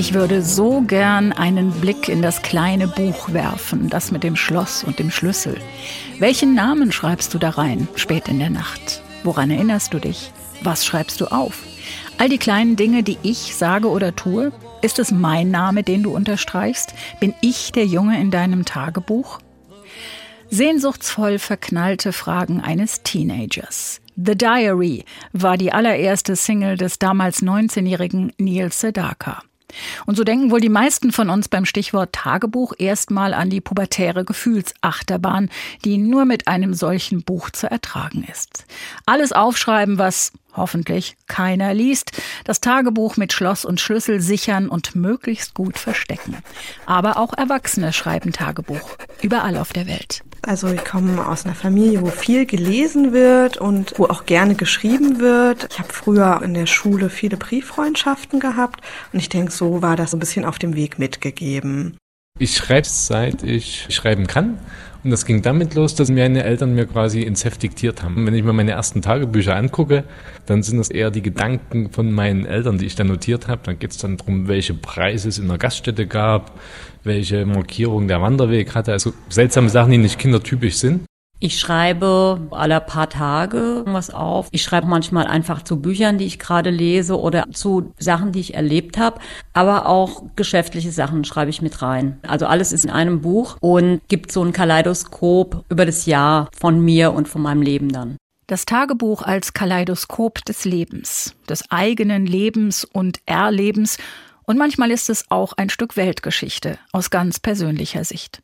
Ich würde so gern einen Blick in das kleine Buch werfen, das mit dem Schloss und dem Schlüssel. Welchen Namen schreibst du da rein, spät in der Nacht? Woran erinnerst du dich? Was schreibst du auf? All die kleinen Dinge, die ich sage oder tue, ist es mein Name, den du unterstreichst? Bin ich der Junge in deinem Tagebuch? Sehnsuchtsvoll verknallte Fragen eines Teenagers. The Diary war die allererste Single des damals 19-jährigen Neil Sedaka. Und so denken wohl die meisten von uns beim Stichwort Tagebuch erstmal an die pubertäre Gefühlsachterbahn, die nur mit einem solchen Buch zu ertragen ist. Alles aufschreiben, was hoffentlich keiner liest, das Tagebuch mit Schloss und Schlüssel sichern und möglichst gut verstecken. Aber auch Erwachsene schreiben Tagebuch, überall auf der Welt. Also ich komme aus einer Familie, wo viel gelesen wird und wo auch gerne geschrieben wird. Ich habe früher in der Schule viele Brieffreundschaften gehabt und ich denke, so war das ein bisschen auf dem Weg mitgegeben. Ich schreibe seit ich schreiben kann. Und das ging damit los, dass meine Eltern mir quasi ins Heft diktiert haben. Wenn ich mir meine ersten Tagebücher angucke, dann sind das eher die Gedanken von meinen Eltern, die ich da notiert habe. Dann geht es dann darum, welche Preise es in der Gaststätte gab, welche Markierung der Wanderweg hatte. Also seltsame Sachen, die nicht kindertypisch sind. Ich schreibe alle paar Tage was auf. Ich schreibe manchmal einfach zu Büchern, die ich gerade lese oder zu Sachen, die ich erlebt habe. Aber auch geschäftliche Sachen schreibe ich mit rein. Also alles ist in einem Buch und gibt so ein Kaleidoskop über das Jahr von mir und von meinem Leben dann. Das Tagebuch als Kaleidoskop des Lebens, des eigenen Lebens und Erlebens. Und manchmal ist es auch ein Stück Weltgeschichte aus ganz persönlicher Sicht.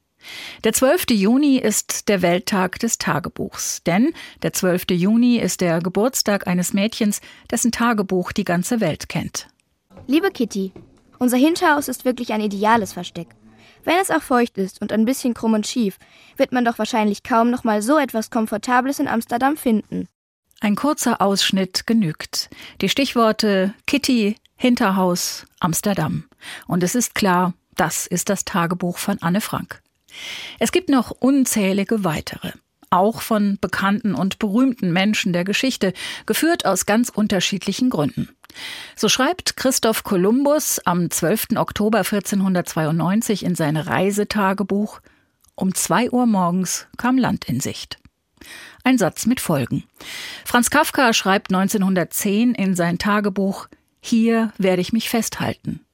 Der 12. Juni ist der Welttag des Tagebuchs, denn der 12. Juni ist der Geburtstag eines Mädchens, dessen Tagebuch die ganze Welt kennt. Liebe Kitty, unser Hinterhaus ist wirklich ein ideales Versteck. Wenn es auch feucht ist und ein bisschen krumm und schief, wird man doch wahrscheinlich kaum noch mal so etwas Komfortables in Amsterdam finden. Ein kurzer Ausschnitt genügt. Die Stichworte Kitty, Hinterhaus, Amsterdam. Und es ist klar, das ist das Tagebuch von Anne Frank. Es gibt noch unzählige weitere, auch von bekannten und berühmten Menschen der Geschichte, geführt aus ganz unterschiedlichen Gründen. So schreibt Christoph Kolumbus am 12. Oktober 1492 in sein Reisetagebuch Um zwei Uhr morgens kam Land in Sicht. Ein Satz mit Folgen. Franz Kafka schreibt 1910 in sein Tagebuch Hier werde ich mich festhalten.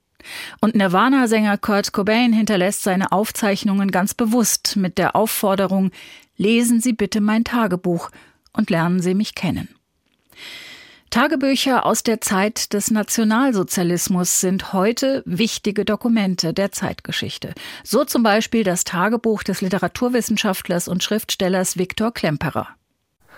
Und Nirvana-Sänger Kurt Cobain hinterlässt seine Aufzeichnungen ganz bewusst mit der Aufforderung, lesen Sie bitte mein Tagebuch und lernen Sie mich kennen. Tagebücher aus der Zeit des Nationalsozialismus sind heute wichtige Dokumente der Zeitgeschichte. So zum Beispiel das Tagebuch des Literaturwissenschaftlers und Schriftstellers Viktor Klemperer.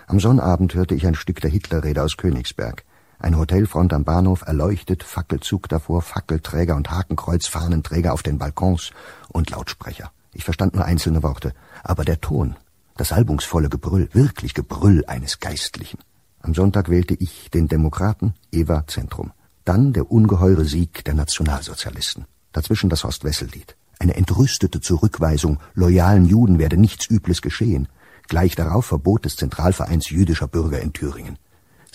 Am Sonnabend hörte ich ein Stück der Hitlerrede aus Königsberg. Ein Hotelfront am Bahnhof erleuchtet, Fackelzug davor, Fackelträger und Hakenkreuzfahnenträger auf den Balkons und Lautsprecher. Ich verstand nur einzelne Worte, aber der Ton, das salbungsvolle Gebrüll, wirklich Gebrüll eines Geistlichen. Am Sonntag wählte ich den Demokraten, Eva Zentrum. Dann der ungeheure Sieg der Nationalsozialisten. Dazwischen das Horst-Wessel-Lied. Eine entrüstete Zurückweisung, loyalen Juden werde nichts Übles geschehen. Gleich darauf Verbot des Zentralvereins jüdischer Bürger in Thüringen.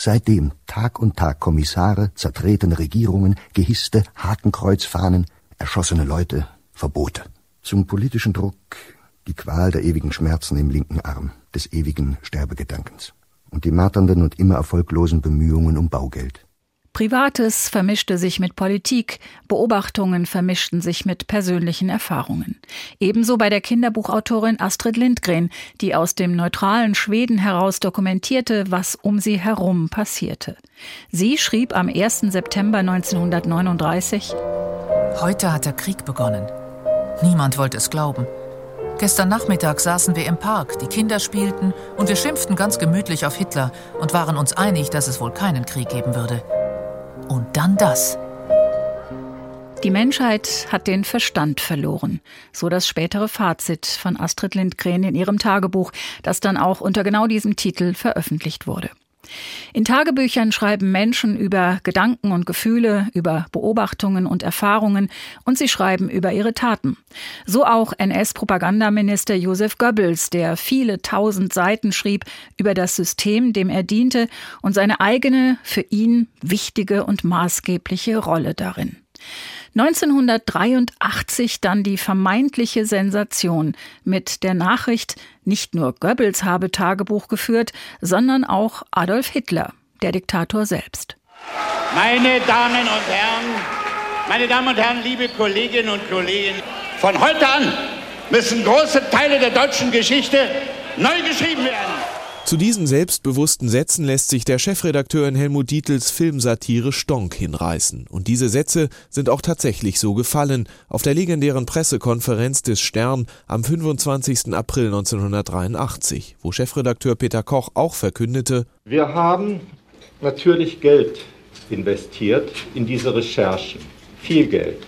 Seitdem Tag und Tag Kommissare, zertretene Regierungen, gehisste Hakenkreuzfahnen, erschossene Leute, Verbote. Zum politischen Druck die Qual der ewigen Schmerzen im linken Arm, des ewigen Sterbegedankens und die marternden und immer erfolglosen Bemühungen um Baugeld. Privates vermischte sich mit Politik, Beobachtungen vermischten sich mit persönlichen Erfahrungen. Ebenso bei der Kinderbuchautorin Astrid Lindgren, die aus dem neutralen Schweden heraus dokumentierte, was um sie herum passierte. Sie schrieb am 1. September 1939 Heute hat der Krieg begonnen. Niemand wollte es glauben. Gestern Nachmittag saßen wir im Park, die Kinder spielten und wir schimpften ganz gemütlich auf Hitler und waren uns einig, dass es wohl keinen Krieg geben würde. Und dann das. Die Menschheit hat den Verstand verloren. So das spätere Fazit von Astrid Lindgren in ihrem Tagebuch, das dann auch unter genau diesem Titel veröffentlicht wurde. In Tagebüchern schreiben Menschen über Gedanken und Gefühle, über Beobachtungen und Erfahrungen und sie schreiben über ihre Taten. So auch NS-Propagandaminister Josef Goebbels, der viele tausend Seiten schrieb über das System, dem er diente und seine eigene, für ihn wichtige und maßgebliche Rolle darin. 1983 dann die vermeintliche Sensation mit der Nachricht, nicht nur Goebbels habe Tagebuch geführt, sondern auch Adolf Hitler, der Diktator selbst. Meine Damen und Herren, meine Damen und Herren, liebe Kolleginnen und Kollegen, von heute an müssen große Teile der deutschen Geschichte neu geschrieben werden. Zu diesen selbstbewussten Sätzen lässt sich der Chefredakteur in Helmut Dietls Filmsatire Stonk hinreißen. Und diese Sätze sind auch tatsächlich so gefallen auf der legendären Pressekonferenz des Stern am 25. April 1983, wo Chefredakteur Peter Koch auch verkündete, Wir haben natürlich Geld investiert in diese Recherchen. Viel Geld.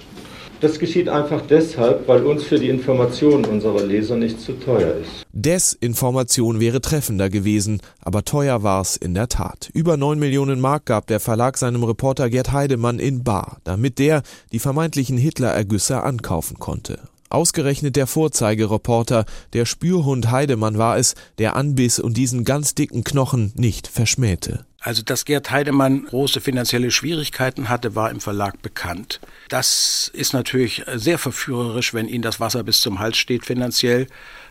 Das geschieht einfach deshalb, weil uns für die Informationen unserer Leser nicht zu teuer ist. Desinformation wäre treffender gewesen, aber teuer war's in der Tat. Über 9 Millionen Mark gab der Verlag seinem Reporter Gerd Heidemann in Bar, damit der die vermeintlichen Hitler-Ergüsse ankaufen konnte. Ausgerechnet der Vorzeigereporter, der Spürhund Heidemann war es, der anbiss und diesen ganz dicken Knochen nicht verschmähte. Also, dass Gerd Heidemann große finanzielle Schwierigkeiten hatte, war im Verlag bekannt. Das ist natürlich sehr verführerisch, wenn Ihnen das Wasser bis zum Hals steht finanziell.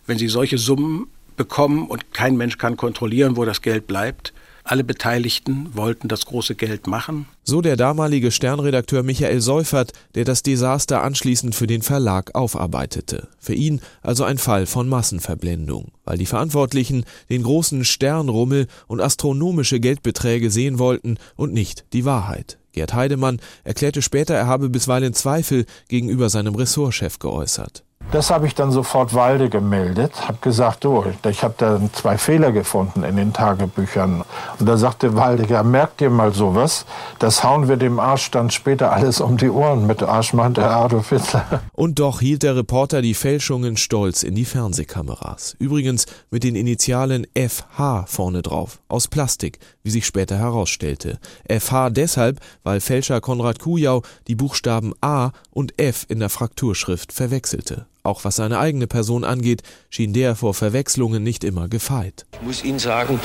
Wenn Sie solche Summen bekommen und kein Mensch kann kontrollieren, wo das Geld bleibt. Alle Beteiligten wollten das große Geld machen. So der damalige Sternredakteur Michael Seufert, der das Desaster anschließend für den Verlag aufarbeitete. Für ihn also ein Fall von Massenverblendung, weil die Verantwortlichen den großen Sternrummel und astronomische Geldbeträge sehen wollten und nicht die Wahrheit. Gerd Heidemann erklärte später, er habe bisweilen Zweifel gegenüber seinem Ressortchef geäußert. Das habe ich dann sofort Walde gemeldet, habe gesagt, oh, ich habe da zwei Fehler gefunden in den Tagebüchern. Und da sagte Walde, ja, merkt ihr mal sowas, das hauen wir dem Arsch dann später alles um die Ohren. Mit Arsch meinte Adolf Hitler. Und doch hielt der Reporter die Fälschungen stolz in die Fernsehkameras. Übrigens mit den Initialen FH vorne drauf, aus Plastik, wie sich später herausstellte. FH deshalb, weil Fälscher Konrad Kujau die Buchstaben A und F in der Frakturschrift verwechselte. Auch was seine eigene Person angeht, schien der vor Verwechslungen nicht immer gefeit. Ich muss Ihnen sagen,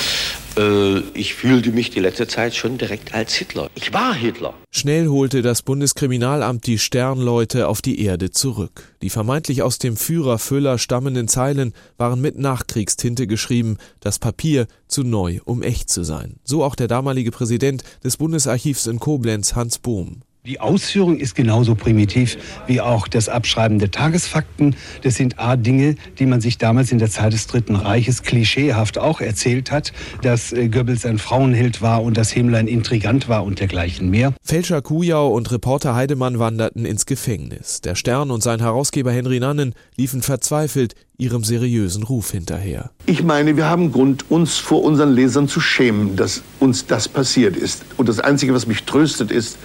äh, ich fühlte mich die letzte Zeit schon direkt als Hitler. Ich war Hitler. Schnell holte das Bundeskriminalamt die Sternleute auf die Erde zurück. Die vermeintlich aus dem Führer Füller stammenden Zeilen waren mit Nachkriegstinte geschrieben, das Papier zu neu, um echt zu sein. So auch der damalige Präsident des Bundesarchivs in Koblenz, Hans Bohm. Die Ausführung ist genauso primitiv wie auch das Abschreiben der Tagesfakten. Das sind A Dinge, die man sich damals in der Zeit des Dritten Reiches klischeehaft auch erzählt hat, dass äh, Goebbels ein Frauenheld war und dass Himmler ein Intrigant war und dergleichen mehr. Fälscher Kujau und Reporter Heidemann wanderten ins Gefängnis. Der Stern und sein Herausgeber Henry Nannen liefen verzweifelt ihrem seriösen Ruf hinterher. Ich meine, wir haben Grund, uns vor unseren Lesern zu schämen, dass uns das passiert ist. Und das Einzige, was mich tröstet, ist,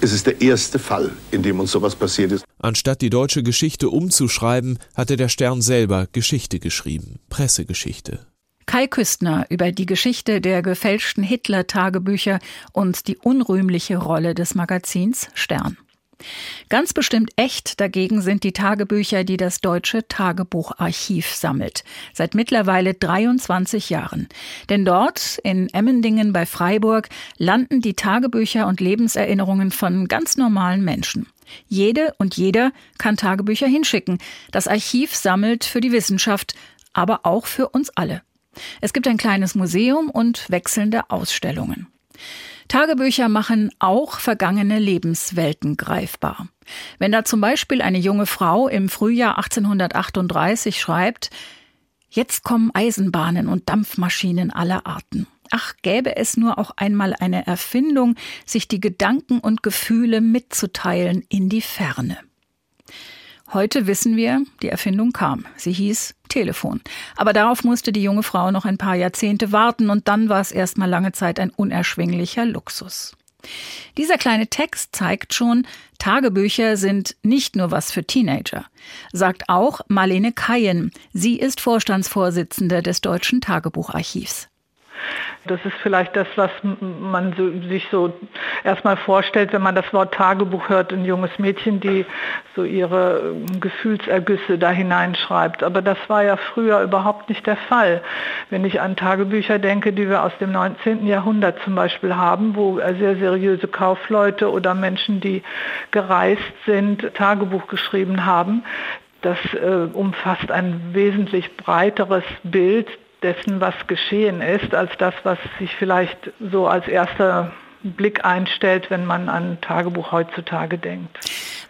es ist der erste Fall, in dem uns sowas passiert ist. Anstatt die deutsche Geschichte umzuschreiben, hatte der Stern selber Geschichte geschrieben, Pressegeschichte. Kai Küstner über die Geschichte der gefälschten Hitler-Tagebücher und die unrühmliche Rolle des Magazins Stern. Ganz bestimmt echt dagegen sind die Tagebücher, die das Deutsche Tagebucharchiv sammelt. Seit mittlerweile 23 Jahren. Denn dort, in Emmendingen bei Freiburg, landen die Tagebücher und Lebenserinnerungen von ganz normalen Menschen. Jede und jeder kann Tagebücher hinschicken. Das Archiv sammelt für die Wissenschaft, aber auch für uns alle. Es gibt ein kleines Museum und wechselnde Ausstellungen. Tagebücher machen auch vergangene Lebenswelten greifbar. Wenn da zum Beispiel eine junge Frau im Frühjahr 1838 schreibt, Jetzt kommen Eisenbahnen und Dampfmaschinen aller Arten. Ach, gäbe es nur auch einmal eine Erfindung, sich die Gedanken und Gefühle mitzuteilen in die Ferne. Heute wissen wir, die Erfindung kam. Sie hieß Telefon. Aber darauf musste die junge Frau noch ein paar Jahrzehnte warten und dann war es erstmal lange Zeit ein unerschwinglicher Luxus. Dieser kleine Text zeigt schon, Tagebücher sind nicht nur was für Teenager, sagt auch Marlene Kayen. Sie ist Vorstandsvorsitzende des Deutschen Tagebucharchivs. Das ist vielleicht das, was man so, sich so erstmal vorstellt, wenn man das Wort Tagebuch hört, ein junges Mädchen, die so ihre ähm, Gefühlsergüsse da hineinschreibt. Aber das war ja früher überhaupt nicht der Fall. Wenn ich an Tagebücher denke, die wir aus dem 19. Jahrhundert zum Beispiel haben, wo sehr seriöse Kaufleute oder Menschen, die gereist sind, Tagebuch geschrieben haben, das äh, umfasst ein wesentlich breiteres Bild dessen, was geschehen ist, als das, was sich vielleicht so als erster Blick einstellt, wenn man an Tagebuch heutzutage denkt.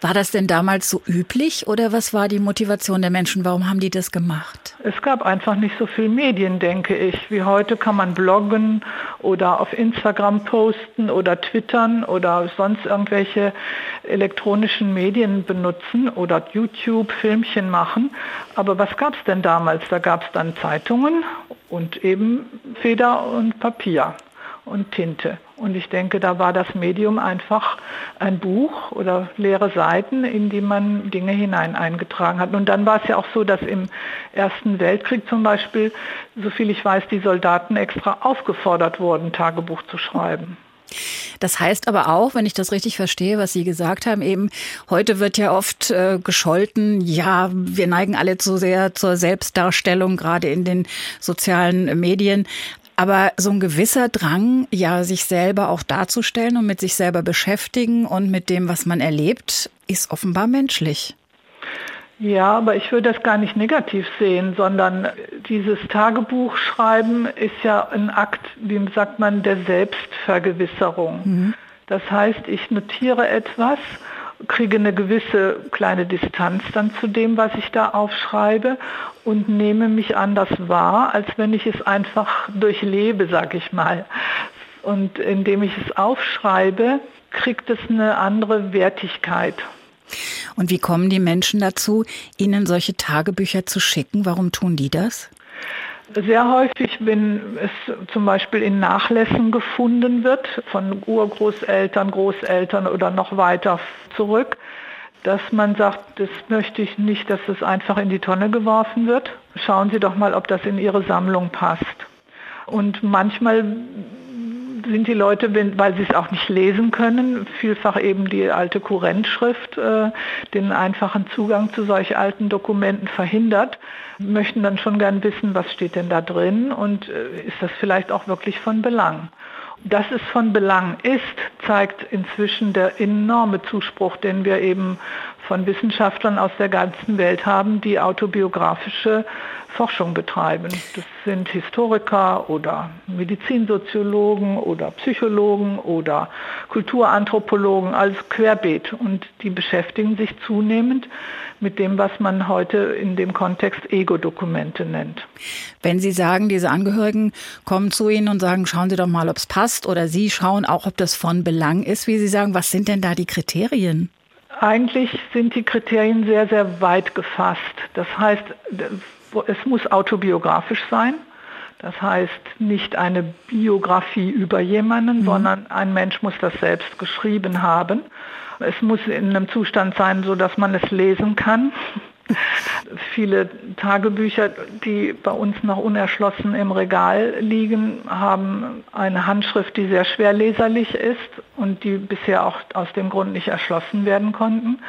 War das denn damals so üblich oder was war die Motivation der Menschen? Warum haben die das gemacht? Es gab einfach nicht so viel Medien, denke ich. Wie heute kann man bloggen oder auf Instagram posten oder twittern oder sonst irgendwelche elektronischen Medien benutzen oder YouTube Filmchen machen. Aber was gab es denn damals? Da gab es dann Zeitungen und eben Feder und Papier und Tinte. Und ich denke, da war das Medium einfach ein Buch oder leere Seiten, in die man Dinge hinein eingetragen hat. Und dann war es ja auch so, dass im Ersten Weltkrieg zum Beispiel, soviel ich weiß, die Soldaten extra aufgefordert wurden, Tagebuch zu schreiben. Das heißt aber auch, wenn ich das richtig verstehe, was Sie gesagt haben, eben heute wird ja oft äh, gescholten, ja, wir neigen alle zu sehr zur Selbstdarstellung, gerade in den sozialen Medien. Aber so ein gewisser Drang, ja, sich selber auch darzustellen und mit sich selber beschäftigen und mit dem, was man erlebt, ist offenbar menschlich. Ja, aber ich würde das gar nicht negativ sehen, sondern dieses Tagebuchschreiben ist ja ein Akt, wie sagt man, der Selbstvergewisserung. Mhm. Das heißt, ich notiere etwas kriege eine gewisse kleine Distanz dann zu dem, was ich da aufschreibe und nehme mich anders wahr, als wenn ich es einfach durchlebe, sag ich mal. Und indem ich es aufschreibe, kriegt es eine andere Wertigkeit. Und wie kommen die Menschen dazu, Ihnen solche Tagebücher zu schicken? Warum tun die das? Sehr häufig, wenn es zum Beispiel in Nachlässen gefunden wird, von Urgroßeltern, Großeltern oder noch weiter zurück, dass man sagt, das möchte ich nicht, dass es einfach in die Tonne geworfen wird. Schauen Sie doch mal, ob das in Ihre Sammlung passt. Und manchmal sind die Leute, weil sie es auch nicht lesen können, vielfach eben die alte Kurrentschrift, äh, den einfachen Zugang zu solch alten Dokumenten verhindert, möchten dann schon gern wissen, was steht denn da drin und äh, ist das vielleicht auch wirklich von Belang. Dass es von Belang ist, zeigt inzwischen der enorme Zuspruch, den wir eben von Wissenschaftlern aus der ganzen Welt haben, die autobiografische Forschung betreiben. Das sind Historiker oder Medizinsoziologen oder Psychologen oder Kulturanthropologen, also querbeet. Und die beschäftigen sich zunehmend mit dem, was man heute in dem Kontext Ego-Dokumente nennt. Wenn Sie sagen, diese Angehörigen kommen zu Ihnen und sagen, schauen Sie doch mal, ob es passt, oder Sie schauen auch, ob das von Belang ist, wie Sie sagen, was sind denn da die Kriterien? Eigentlich sind die Kriterien sehr, sehr weit gefasst. Das heißt, es muss autobiografisch sein. Das heißt nicht eine Biografie über jemanden, mhm. sondern ein Mensch muss das selbst geschrieben haben. Es muss in einem Zustand sein, so dass man es lesen kann. Viele Tagebücher, die bei uns noch unerschlossen im Regal liegen, haben eine Handschrift, die sehr schwer leserlich ist und die bisher auch aus dem Grund nicht erschlossen werden konnten.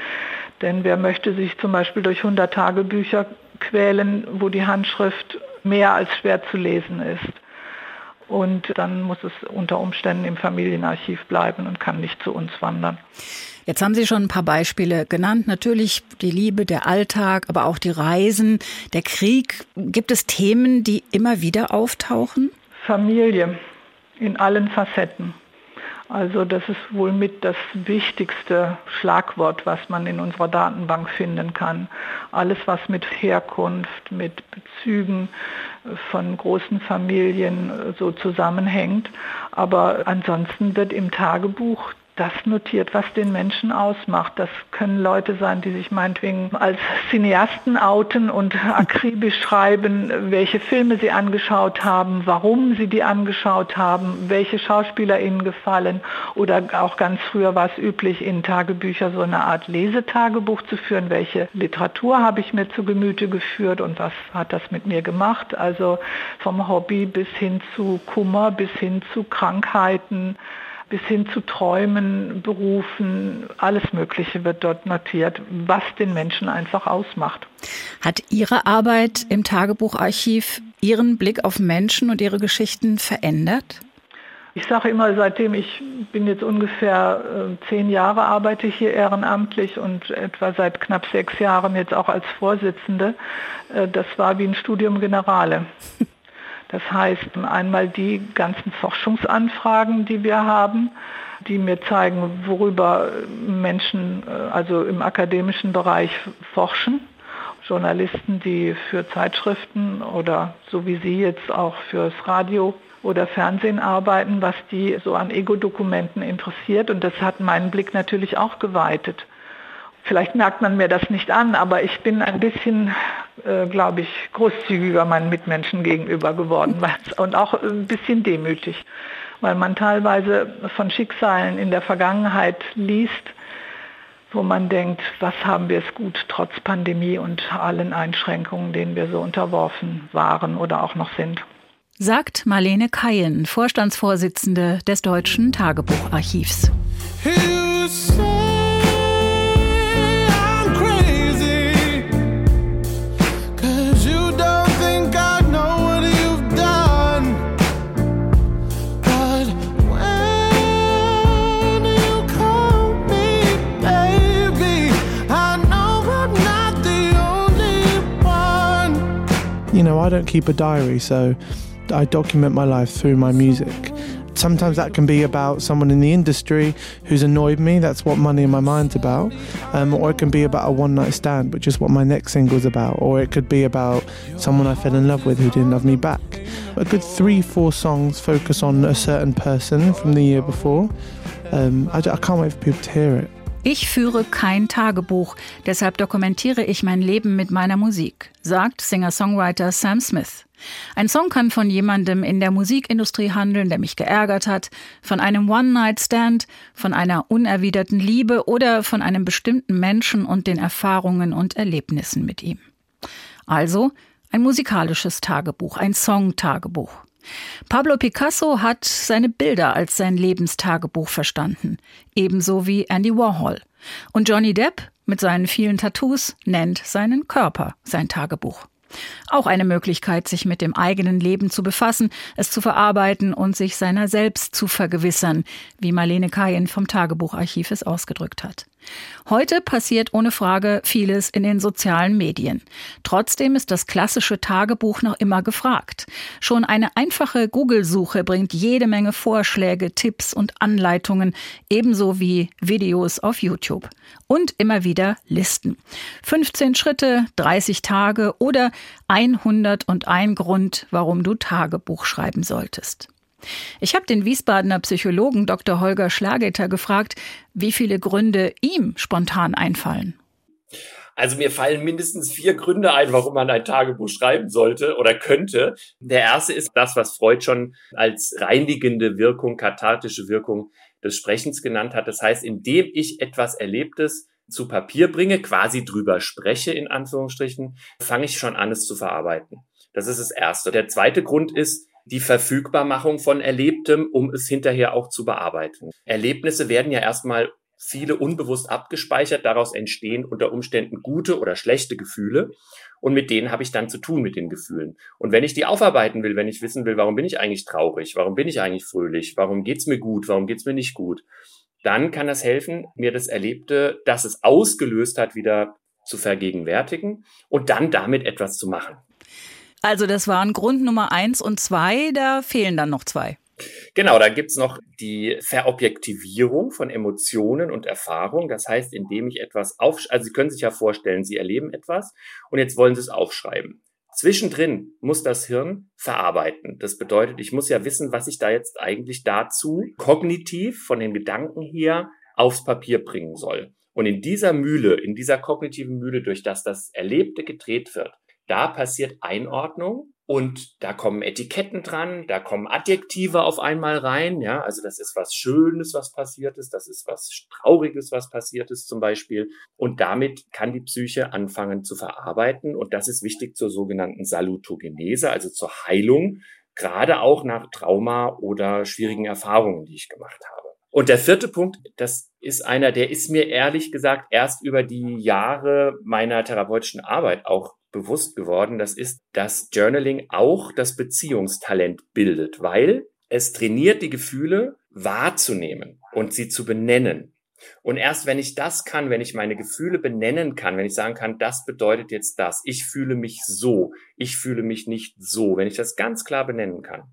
Denn wer möchte sich zum Beispiel durch 100 Tagebücher quälen, wo die Handschrift mehr als schwer zu lesen ist? Und dann muss es unter Umständen im Familienarchiv bleiben und kann nicht zu uns wandern. Jetzt haben Sie schon ein paar Beispiele genannt. Natürlich die Liebe, der Alltag, aber auch die Reisen, der Krieg. Gibt es Themen, die immer wieder auftauchen? Familie in allen Facetten. Also das ist wohl mit das wichtigste Schlagwort, was man in unserer Datenbank finden kann. Alles, was mit Herkunft, mit Bezügen von großen Familien so zusammenhängt. Aber ansonsten wird im Tagebuch das notiert, was den Menschen ausmacht. Das können Leute sein, die sich meinetwegen als Cineasten outen und akribisch schreiben, welche Filme sie angeschaut haben, warum sie die angeschaut haben, welche Schauspieler ihnen gefallen. Oder auch ganz früher war es üblich, in Tagebücher so eine Art Lesetagebuch zu führen. Welche Literatur habe ich mir zu Gemüte geführt und was hat das mit mir gemacht? Also vom Hobby bis hin zu Kummer, bis hin zu Krankheiten bis hin zu Träumen, Berufen, alles Mögliche wird dort notiert, was den Menschen einfach ausmacht. Hat Ihre Arbeit im Tagebucharchiv Ihren Blick auf Menschen und ihre Geschichten verändert? Ich sage immer, seitdem ich bin jetzt ungefähr äh, zehn Jahre arbeite ich hier ehrenamtlich und etwa seit knapp sechs Jahren jetzt auch als Vorsitzende, äh, das war wie ein Studium Generale. Das heißt einmal die ganzen Forschungsanfragen, die wir haben, die mir zeigen, worüber Menschen äh, also im akademischen Bereich forschen. Journalisten, die für Zeitschriften oder so wie Sie jetzt auch fürs Radio oder Fernsehen arbeiten, was die so an Ego-Dokumenten interessiert. Und das hat meinen Blick natürlich auch geweitet. Vielleicht merkt man mir das nicht an, aber ich bin ein bisschen, äh, glaube ich, großzügiger meinen Mitmenschen gegenüber geworden und auch ein bisschen demütig, weil man teilweise von Schicksalen in der Vergangenheit liest, wo man denkt, was haben wir es gut trotz Pandemie und allen Einschränkungen, denen wir so unterworfen waren oder auch noch sind. Sagt Marlene Kayen, Vorstandsvorsitzende des Deutschen Tagebucharchivs. I don't keep a diary, so I document my life through my music. Sometimes that can be about someone in the industry who's annoyed me. That's what Money in My Mind's about. Um, or it can be about a one night stand, which is what my next single's about. Or it could be about someone I fell in love with who didn't love me back. A good three, four songs focus on a certain person from the year before. Um, I, I can't wait for people to hear it. Ich führe kein Tagebuch, deshalb dokumentiere ich mein Leben mit meiner Musik, sagt Singer-Songwriter Sam Smith. Ein Song kann von jemandem in der Musikindustrie handeln, der mich geärgert hat, von einem One-Night-Stand, von einer unerwiderten Liebe oder von einem bestimmten Menschen und den Erfahrungen und Erlebnissen mit ihm. Also ein musikalisches Tagebuch, ein Song-Tagebuch. Pablo Picasso hat seine Bilder als sein Lebenstagebuch verstanden, ebenso wie Andy Warhol. Und Johnny Depp mit seinen vielen Tattoos nennt seinen Körper sein Tagebuch. Auch eine Möglichkeit, sich mit dem eigenen Leben zu befassen, es zu verarbeiten und sich seiner selbst zu vergewissern, wie Marlene Kayen vom Tagebucharchiv es ausgedrückt hat. Heute passiert ohne Frage vieles in den sozialen Medien. Trotzdem ist das klassische Tagebuch noch immer gefragt. Schon eine einfache Google-Suche bringt jede Menge Vorschläge, Tipps und Anleitungen, ebenso wie Videos auf YouTube. Und immer wieder Listen. 15 Schritte, 30 Tage oder 101 Grund, warum du Tagebuch schreiben solltest. Ich habe den Wiesbadener Psychologen Dr. Holger Schlageter gefragt, wie viele Gründe ihm spontan einfallen. Also mir fallen mindestens vier Gründe ein, warum man ein Tagebuch schreiben sollte oder könnte. Der erste ist das, was Freud schon als reinigende Wirkung, kathartische Wirkung des Sprechens genannt hat. Das heißt, indem ich etwas Erlebtes zu Papier bringe, quasi drüber spreche, in Anführungsstrichen, fange ich schon an, es zu verarbeiten. Das ist das Erste. Der zweite Grund ist, die Verfügbarmachung von Erlebtem, um es hinterher auch zu bearbeiten. Erlebnisse werden ja erstmal viele unbewusst abgespeichert, daraus entstehen unter Umständen gute oder schlechte Gefühle und mit denen habe ich dann zu tun mit den Gefühlen. Und wenn ich die aufarbeiten will, wenn ich wissen will, warum bin ich eigentlich traurig, warum bin ich eigentlich fröhlich, warum geht's mir gut, warum geht's mir nicht gut, dann kann das helfen, mir das Erlebte, das es ausgelöst hat, wieder zu vergegenwärtigen und dann damit etwas zu machen. Also das waren Grund Nummer eins und zwei, da fehlen dann noch zwei. Genau, da gibt's noch die Verobjektivierung von Emotionen und Erfahrungen. Das heißt, indem ich etwas auf, also Sie können sich ja vorstellen, Sie erleben etwas und jetzt wollen Sie es aufschreiben. Zwischendrin muss das Hirn verarbeiten. Das bedeutet, ich muss ja wissen, was ich da jetzt eigentlich dazu kognitiv von den Gedanken her aufs Papier bringen soll. Und in dieser Mühle, in dieser kognitiven Mühle, durch das das Erlebte gedreht wird, da passiert Einordnung und da kommen Etiketten dran, da kommen Adjektive auf einmal rein, ja, also das ist was Schönes, was passiert ist, das ist was Trauriges, was passiert ist zum Beispiel. Und damit kann die Psyche anfangen zu verarbeiten und das ist wichtig zur sogenannten Salutogenese, also zur Heilung, gerade auch nach Trauma oder schwierigen Erfahrungen, die ich gemacht habe. Und der vierte Punkt, das ist einer, der ist mir ehrlich gesagt erst über die Jahre meiner therapeutischen Arbeit auch bewusst geworden. Das ist, dass Journaling auch das Beziehungstalent bildet, weil es trainiert die Gefühle wahrzunehmen und sie zu benennen. Und erst wenn ich das kann, wenn ich meine Gefühle benennen kann, wenn ich sagen kann, das bedeutet jetzt das, ich fühle mich so, ich fühle mich nicht so, wenn ich das ganz klar benennen kann,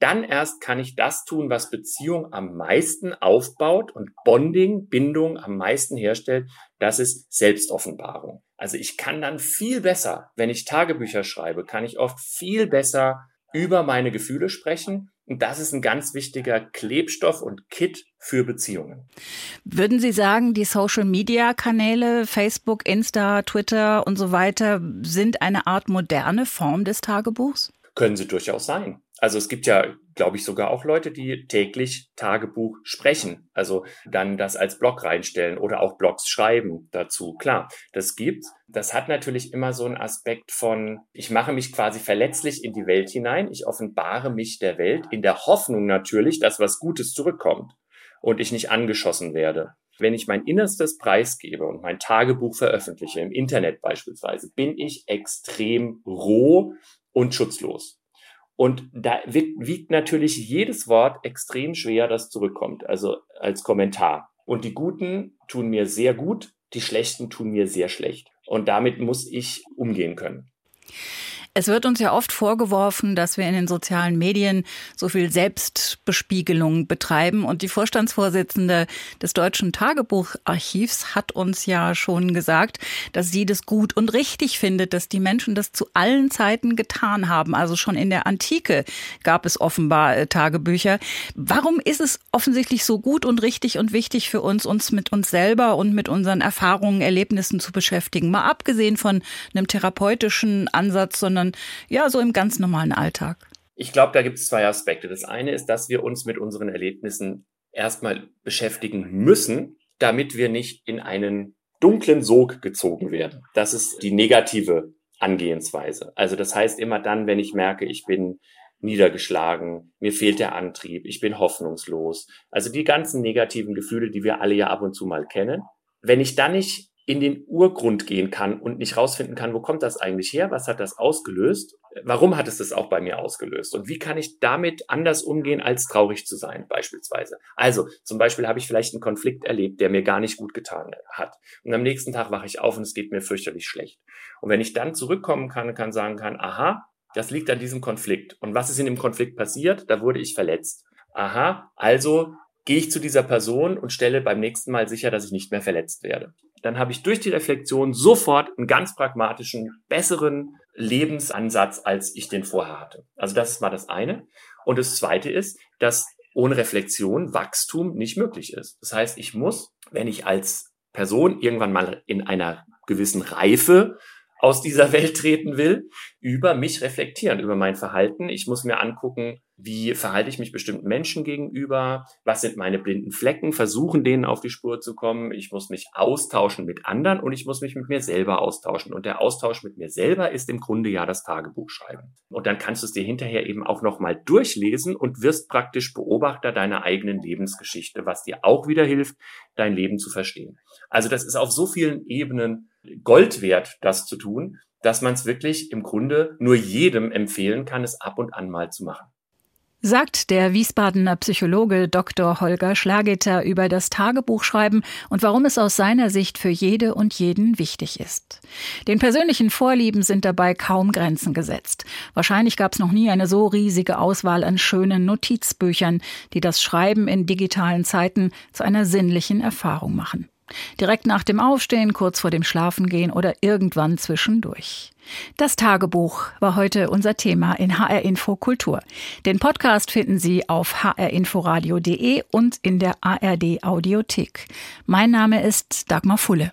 dann erst kann ich das tun, was Beziehung am meisten aufbaut und Bonding, Bindung am meisten herstellt. Das ist Selbstoffenbarung. Also ich kann dann viel besser, wenn ich Tagebücher schreibe, kann ich oft viel besser über meine Gefühle sprechen. Und das ist ein ganz wichtiger Klebstoff und Kit für Beziehungen. Würden Sie sagen, die Social-Media-Kanäle, Facebook, Insta, Twitter und so weiter, sind eine Art moderne Form des Tagebuchs? Können sie durchaus sein. Also es gibt ja, glaube ich, sogar auch Leute, die täglich Tagebuch sprechen. Also dann das als Blog reinstellen oder auch Blogs schreiben dazu. Klar, das gibt's. Das hat natürlich immer so einen Aspekt von, ich mache mich quasi verletzlich in die Welt hinein. Ich offenbare mich der Welt in der Hoffnung natürlich, dass was Gutes zurückkommt und ich nicht angeschossen werde. Wenn ich mein Innerstes preisgebe und mein Tagebuch veröffentliche, im Internet beispielsweise, bin ich extrem roh und schutzlos. Und da wiegt natürlich jedes Wort extrem schwer, das zurückkommt, also als Kommentar. Und die Guten tun mir sehr gut, die Schlechten tun mir sehr schlecht. Und damit muss ich umgehen können. Es wird uns ja oft vorgeworfen, dass wir in den sozialen Medien so viel Selbstbespiegelung betreiben. Und die Vorstandsvorsitzende des Deutschen Tagebucharchivs hat uns ja schon gesagt, dass sie das gut und richtig findet, dass die Menschen das zu allen Zeiten getan haben. Also schon in der Antike gab es offenbar äh, Tagebücher. Warum ist es offensichtlich so gut und richtig und wichtig für uns, uns mit uns selber und mit unseren Erfahrungen, Erlebnissen zu beschäftigen? Mal abgesehen von einem therapeutischen Ansatz, sondern sondern ja, so im ganz normalen Alltag? Ich glaube, da gibt es zwei Aspekte. Das eine ist, dass wir uns mit unseren Erlebnissen erstmal beschäftigen müssen, damit wir nicht in einen dunklen Sog gezogen werden. Das ist die negative Angehensweise. Also das heißt immer dann, wenn ich merke, ich bin niedergeschlagen, mir fehlt der Antrieb, ich bin hoffnungslos. Also die ganzen negativen Gefühle, die wir alle ja ab und zu mal kennen. Wenn ich dann nicht in den Urgrund gehen kann und nicht rausfinden kann, wo kommt das eigentlich her? Was hat das ausgelöst? Warum hat es das auch bei mir ausgelöst? Und wie kann ich damit anders umgehen, als traurig zu sein, beispielsweise? Also, zum Beispiel habe ich vielleicht einen Konflikt erlebt, der mir gar nicht gut getan hat. Und am nächsten Tag wache ich auf und es geht mir fürchterlich schlecht. Und wenn ich dann zurückkommen kann und kann sagen kann, aha, das liegt an diesem Konflikt. Und was ist in dem Konflikt passiert? Da wurde ich verletzt. Aha, also gehe ich zu dieser Person und stelle beim nächsten Mal sicher, dass ich nicht mehr verletzt werde dann habe ich durch die Reflexion sofort einen ganz pragmatischen, besseren Lebensansatz, als ich den vorher hatte. Also das ist mal das eine. Und das zweite ist, dass ohne Reflexion Wachstum nicht möglich ist. Das heißt, ich muss, wenn ich als Person irgendwann mal in einer gewissen Reife aus dieser Welt treten will, über mich reflektieren, über mein Verhalten. Ich muss mir angucken, wie verhalte ich mich bestimmten Menschen gegenüber? Was sind meine blinden Flecken? Versuchen denen auf die Spur zu kommen. Ich muss mich austauschen mit anderen und ich muss mich mit mir selber austauschen. Und der Austausch mit mir selber ist im Grunde ja das Tagebuch schreiben. Und dann kannst du es dir hinterher eben auch nochmal durchlesen und wirst praktisch Beobachter deiner eigenen Lebensgeschichte, was dir auch wieder hilft, dein Leben zu verstehen. Also das ist auf so vielen Ebenen Gold wert, das zu tun, dass man es wirklich im Grunde nur jedem empfehlen kann, es ab und an mal zu machen sagt der Wiesbadener Psychologe Dr. Holger Schlageter über das Tagebuchschreiben und warum es aus seiner Sicht für jede und jeden wichtig ist. Den persönlichen Vorlieben sind dabei kaum Grenzen gesetzt. Wahrscheinlich gab es noch nie eine so riesige Auswahl an schönen Notizbüchern, die das Schreiben in digitalen Zeiten zu einer sinnlichen Erfahrung machen. Direkt nach dem Aufstehen, kurz vor dem Schlafengehen oder irgendwann zwischendurch. Das Tagebuch war heute unser Thema in HR Info Kultur. Den Podcast finden Sie auf hrinforadio.de und in der ARD Audiothek. Mein Name ist Dagmar Fulle.